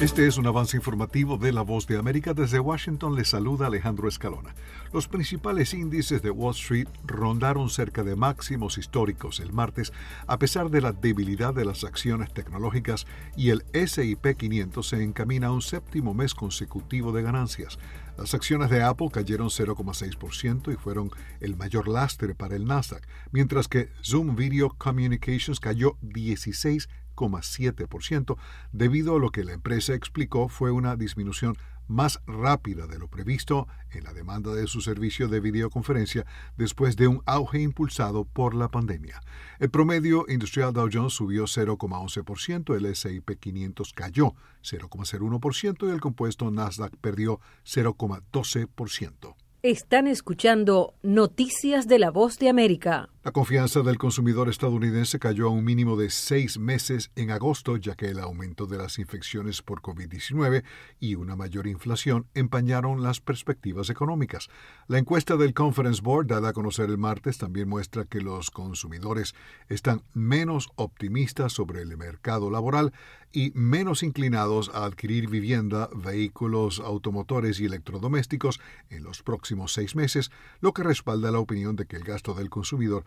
Este es un avance informativo de La Voz de América. Desde Washington le saluda Alejandro Escalona. Los principales índices de Wall Street rondaron cerca de máximos históricos el martes, a pesar de la debilidad de las acciones tecnológicas y el SIP 500 se encamina a un séptimo mes consecutivo de ganancias. Las acciones de Apple cayeron 0,6% y fueron el mayor lastre para el Nasdaq, mientras que Zoom Video Communications cayó 16%. 7%, debido a lo que la empresa explicó fue una disminución más rápida de lo previsto en la demanda de su servicio de videoconferencia después de un auge impulsado por la pandemia. El promedio industrial Dow Jones subió 0,11%, el S&P 500 cayó 0,01% y el compuesto Nasdaq perdió 0,12%. Están escuchando Noticias de la Voz de América. La confianza del consumidor estadounidense cayó a un mínimo de seis meses en agosto, ya que el aumento de las infecciones por COVID-19 y una mayor inflación empañaron las perspectivas económicas. La encuesta del Conference Board, dada a conocer el martes, también muestra que los consumidores están menos optimistas sobre el mercado laboral y menos inclinados a adquirir vivienda, vehículos, automotores y electrodomésticos en los próximos seis meses, lo que respalda la opinión de que el gasto del consumidor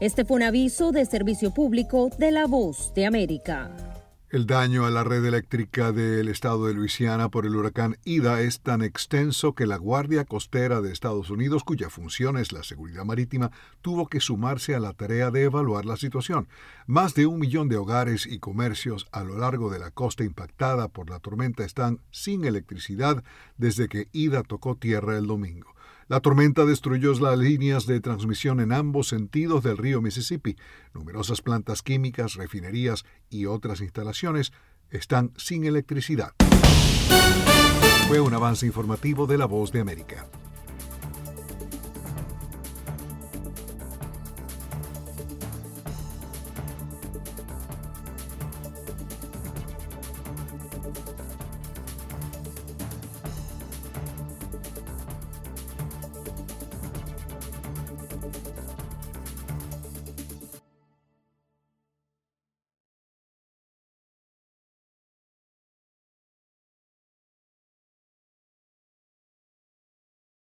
Este fue un aviso de servicio público de La Voz de América. El daño a la red eléctrica del estado de Luisiana por el huracán Ida es tan extenso que la Guardia Costera de Estados Unidos, cuya función es la seguridad marítima, tuvo que sumarse a la tarea de evaluar la situación. Más de un millón de hogares y comercios a lo largo de la costa impactada por la tormenta están sin electricidad desde que Ida tocó tierra el domingo. La tormenta destruyó las líneas de transmisión en ambos sentidos del río Mississippi. Numerosas plantas químicas, refinerías y otras instalaciones están sin electricidad. Fue un avance informativo de La Voz de América.